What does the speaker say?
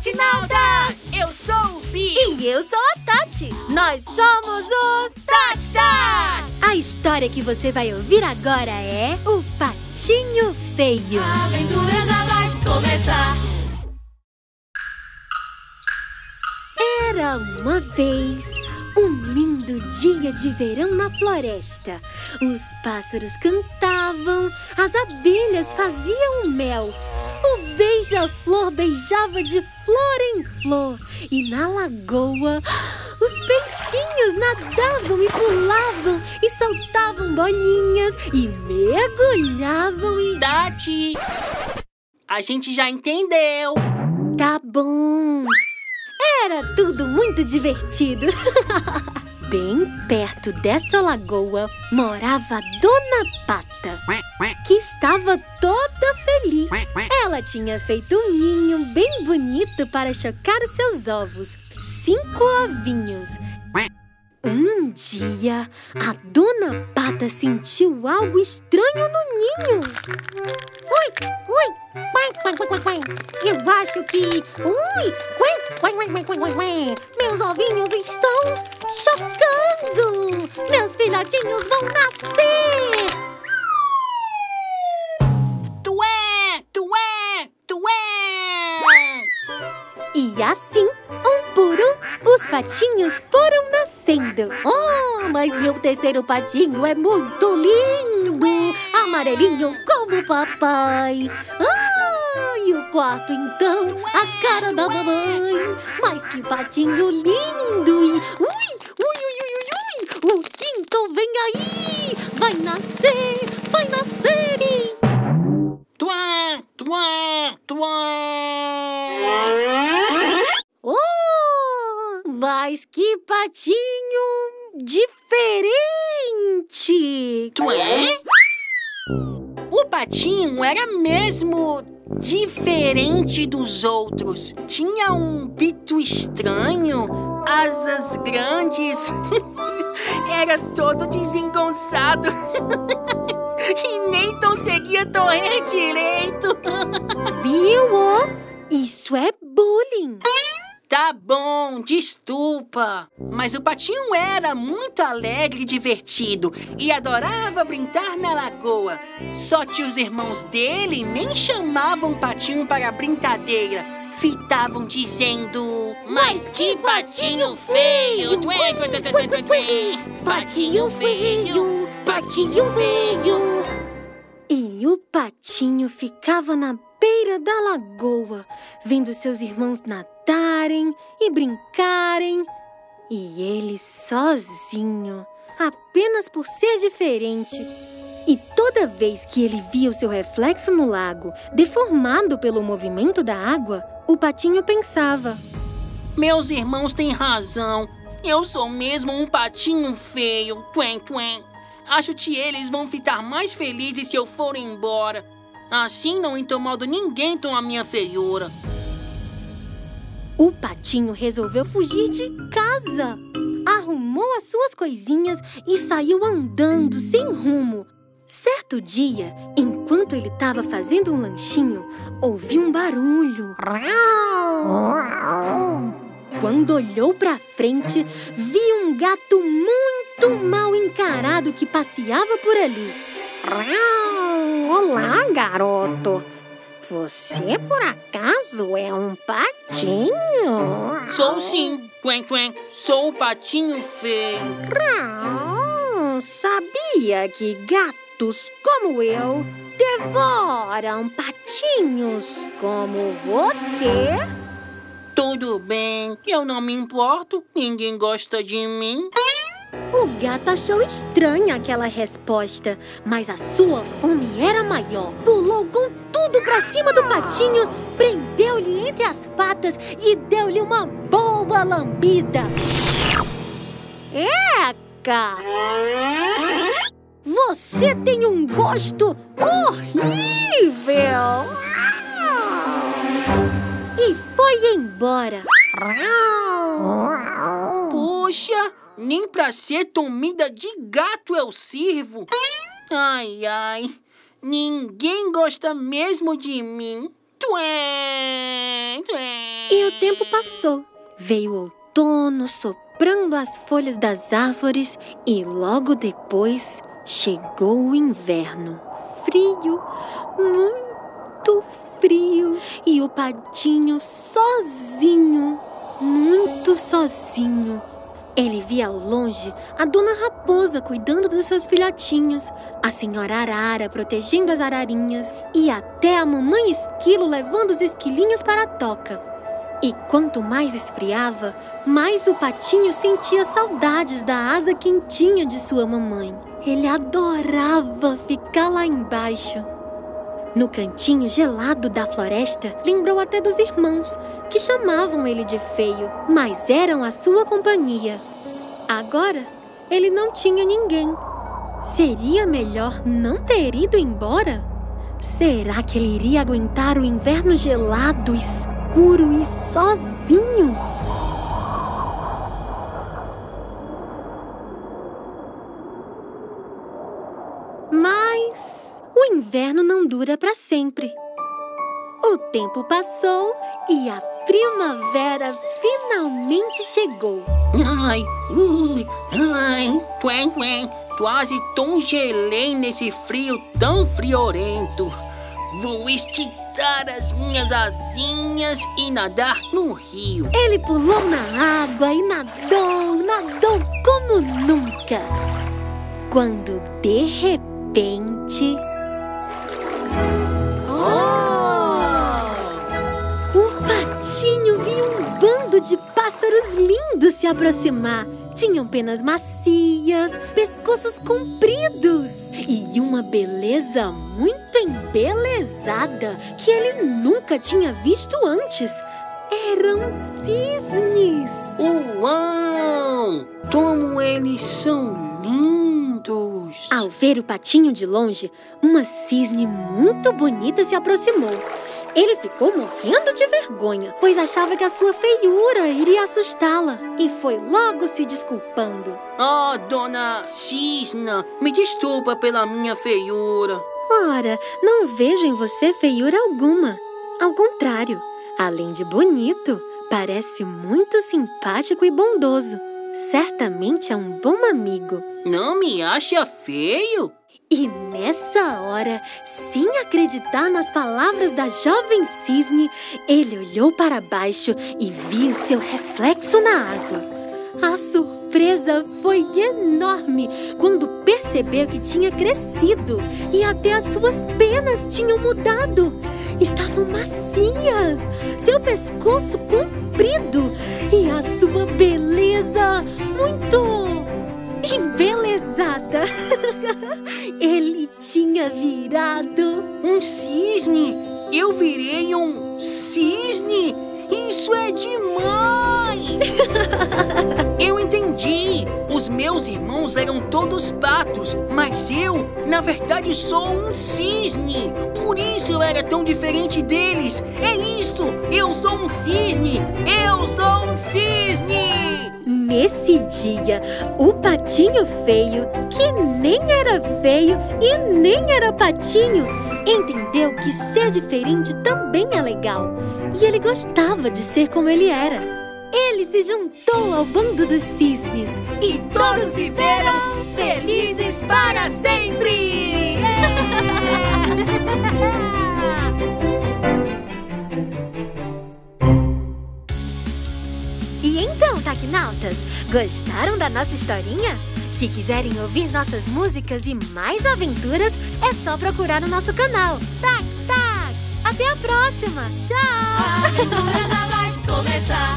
Patinautas! Eu sou o Bi! E eu sou a Tati! Nós somos os Tati Tats! A história que você vai ouvir agora é O Patinho Feio! A aventura já vai começar! Era uma vez um lindo dia de verão na floresta. Os pássaros cantavam, as abelhas faziam mel. Beija-flor beijava de flor em flor. E na lagoa, os peixinhos nadavam e pulavam e soltavam bolinhas e mergulhavam e. Tati! A gente já entendeu! Tá bom! Era tudo muito divertido. Bem perto dessa lagoa morava Dona Pata, que estava toda feliz. Ela tinha feito um ninho bem bonito para chocar os seus ovos. Cinco ovinhos. Um dia, a Dona Pata sentiu algo estranho no ninho. Ui, ui, quai, quai, quai, quai. Eu acho que... Ui, quai, quai, quai, quai, quai. Meus ovinhos estão chocando. Meus filhotinhos vão nascer. Tué! Tué! Tué! E assim, um por um, os patinhos foram Oh, mas meu terceiro patinho é muito lindo. Amarelinho como papai. Ah, e o quarto então, a cara da mamãe. Mas que patinho lindo. E ui, ui, ui, ui, ui. O quinto vem aí. Vai nascer, vai nascer e... Tué! Tué! Tué! Mas que patinho diferente! Tué? O patinho era mesmo diferente dos outros. Tinha um pito estranho, asas grandes. era todo desengonçado. e nem conseguia correr direito. Viu? Isso é bullying. Tá bom, desculpa. Mas o patinho era muito alegre e divertido e adorava brincar na lagoa. Só que os irmãos dele nem chamavam o patinho para brincadeira. Fitavam dizendo: Mas que patinho feio! Tué. Patinho feio! Patinho feio! E o patinho ficava na beira da lagoa, vendo seus irmãos nadarem e brincarem. E ele sozinho, apenas por ser diferente. E toda vez que ele via o seu reflexo no lago, deformado pelo movimento da água, o patinho pensava: Meus irmãos têm razão. Eu sou mesmo um patinho feio. Tuém, tuém. Acho que eles vão ficar mais felizes se eu for embora. Assim não incomodo ninguém com a minha feiura. O patinho resolveu fugir de casa. Arrumou as suas coisinhas e saiu andando sem rumo. Certo dia, enquanto ele estava fazendo um lanchinho, ouviu um barulho. Quando olhou para frente, viu um gato muito mal encarado que passeava por ali. Olá, garoto. Você por acaso é um patinho? Sou sim, Quen Quen. Sou o patinho feio. Ah, sabia que gatos como eu devoram patinhos como você? Tudo bem, eu não me importo. Ninguém gosta de mim. O gato achou estranha aquela resposta, mas a sua fome era maior. Pulou com tudo pra cima do patinho, prendeu-lhe entre as patas e deu-lhe uma boa lambida. Eca! Você tem um gosto horrível! E foi embora. Puxa, nem pra ser comida de gato eu sirvo. Ai, ai, ninguém gosta mesmo de mim. Tué, tué. E o tempo passou. Veio o outono soprando as folhas das árvores e logo depois chegou o inverno. Frio, muito frio. E o patinho sozinho, muito sozinho. Ele via ao longe a dona raposa cuidando dos seus filhotinhos, a senhora arara protegendo as ararinhas e até a mamãe esquilo levando os esquilinhos para a toca. E quanto mais esfriava, mais o patinho sentia saudades da asa quentinha de sua mamãe. Ele adorava ficar lá embaixo. No cantinho gelado da floresta, lembrou até dos irmãos, que chamavam ele de feio, mas eram a sua companhia. Agora, ele não tinha ninguém. Seria melhor não ter ido embora? Será que ele iria aguentar o inverno gelado, escuro e sozinho? Mas o inverno não dura para sempre. O tempo passou e a primavera finalmente chegou. Ai, ui, ai, tuém, tuém, quase congelei nesse frio tão friorento. Vou esticar as minhas asinhas e nadar no rio. Ele pulou na água e nadou, nadou como nunca. Quando de repente. Patinho viu um bando de pássaros lindos se aproximar. Tinham penas macias, pescoços compridos e uma beleza muito embelezada que ele nunca tinha visto antes. Eram cisnes. Uau! Como eles são lindos! Ao ver o patinho de longe, uma cisne muito bonita se aproximou. Ele ficou morrendo de vergonha, pois achava que a sua feiura iria assustá-la e foi logo se desculpando. Oh, dona Cisna, me desculpa pela minha feiura. Ora, não vejo em você feiura alguma. Ao contrário, além de bonito, parece muito simpático e bondoso. Certamente é um bom amigo. Não me acha feio? E nessa hora, sem acreditar nas palavras da jovem cisne, ele olhou para baixo e viu seu reflexo na água. A surpresa foi enorme quando percebeu que tinha crescido e até as suas penas tinham mudado. Estavam macias, seu pescoço comprido e a sua beleza muito embelezada. Ele tinha virado um cisne. Eu virei um cisne. Isso é demais! eu entendi. Os meus irmãos eram todos patos, mas eu, na verdade, sou um cisne. Por isso eu era tão diferente deles. É isso! Eu sou um cisne! Eu sou um cisne! Nesse dia, o patinho feio, que nem era feio e nem era patinho, entendeu que ser diferente também é legal. E ele gostava de ser como ele era. Ele se juntou ao bando dos cisnes e todos viveram felizes para sempre! Tecnautas, gostaram da nossa historinha? Se quiserem ouvir nossas músicas e mais aventuras, é só procurar no nosso canal. Tac, tac! Até a próxima! Tchau! A aventura já vai começar!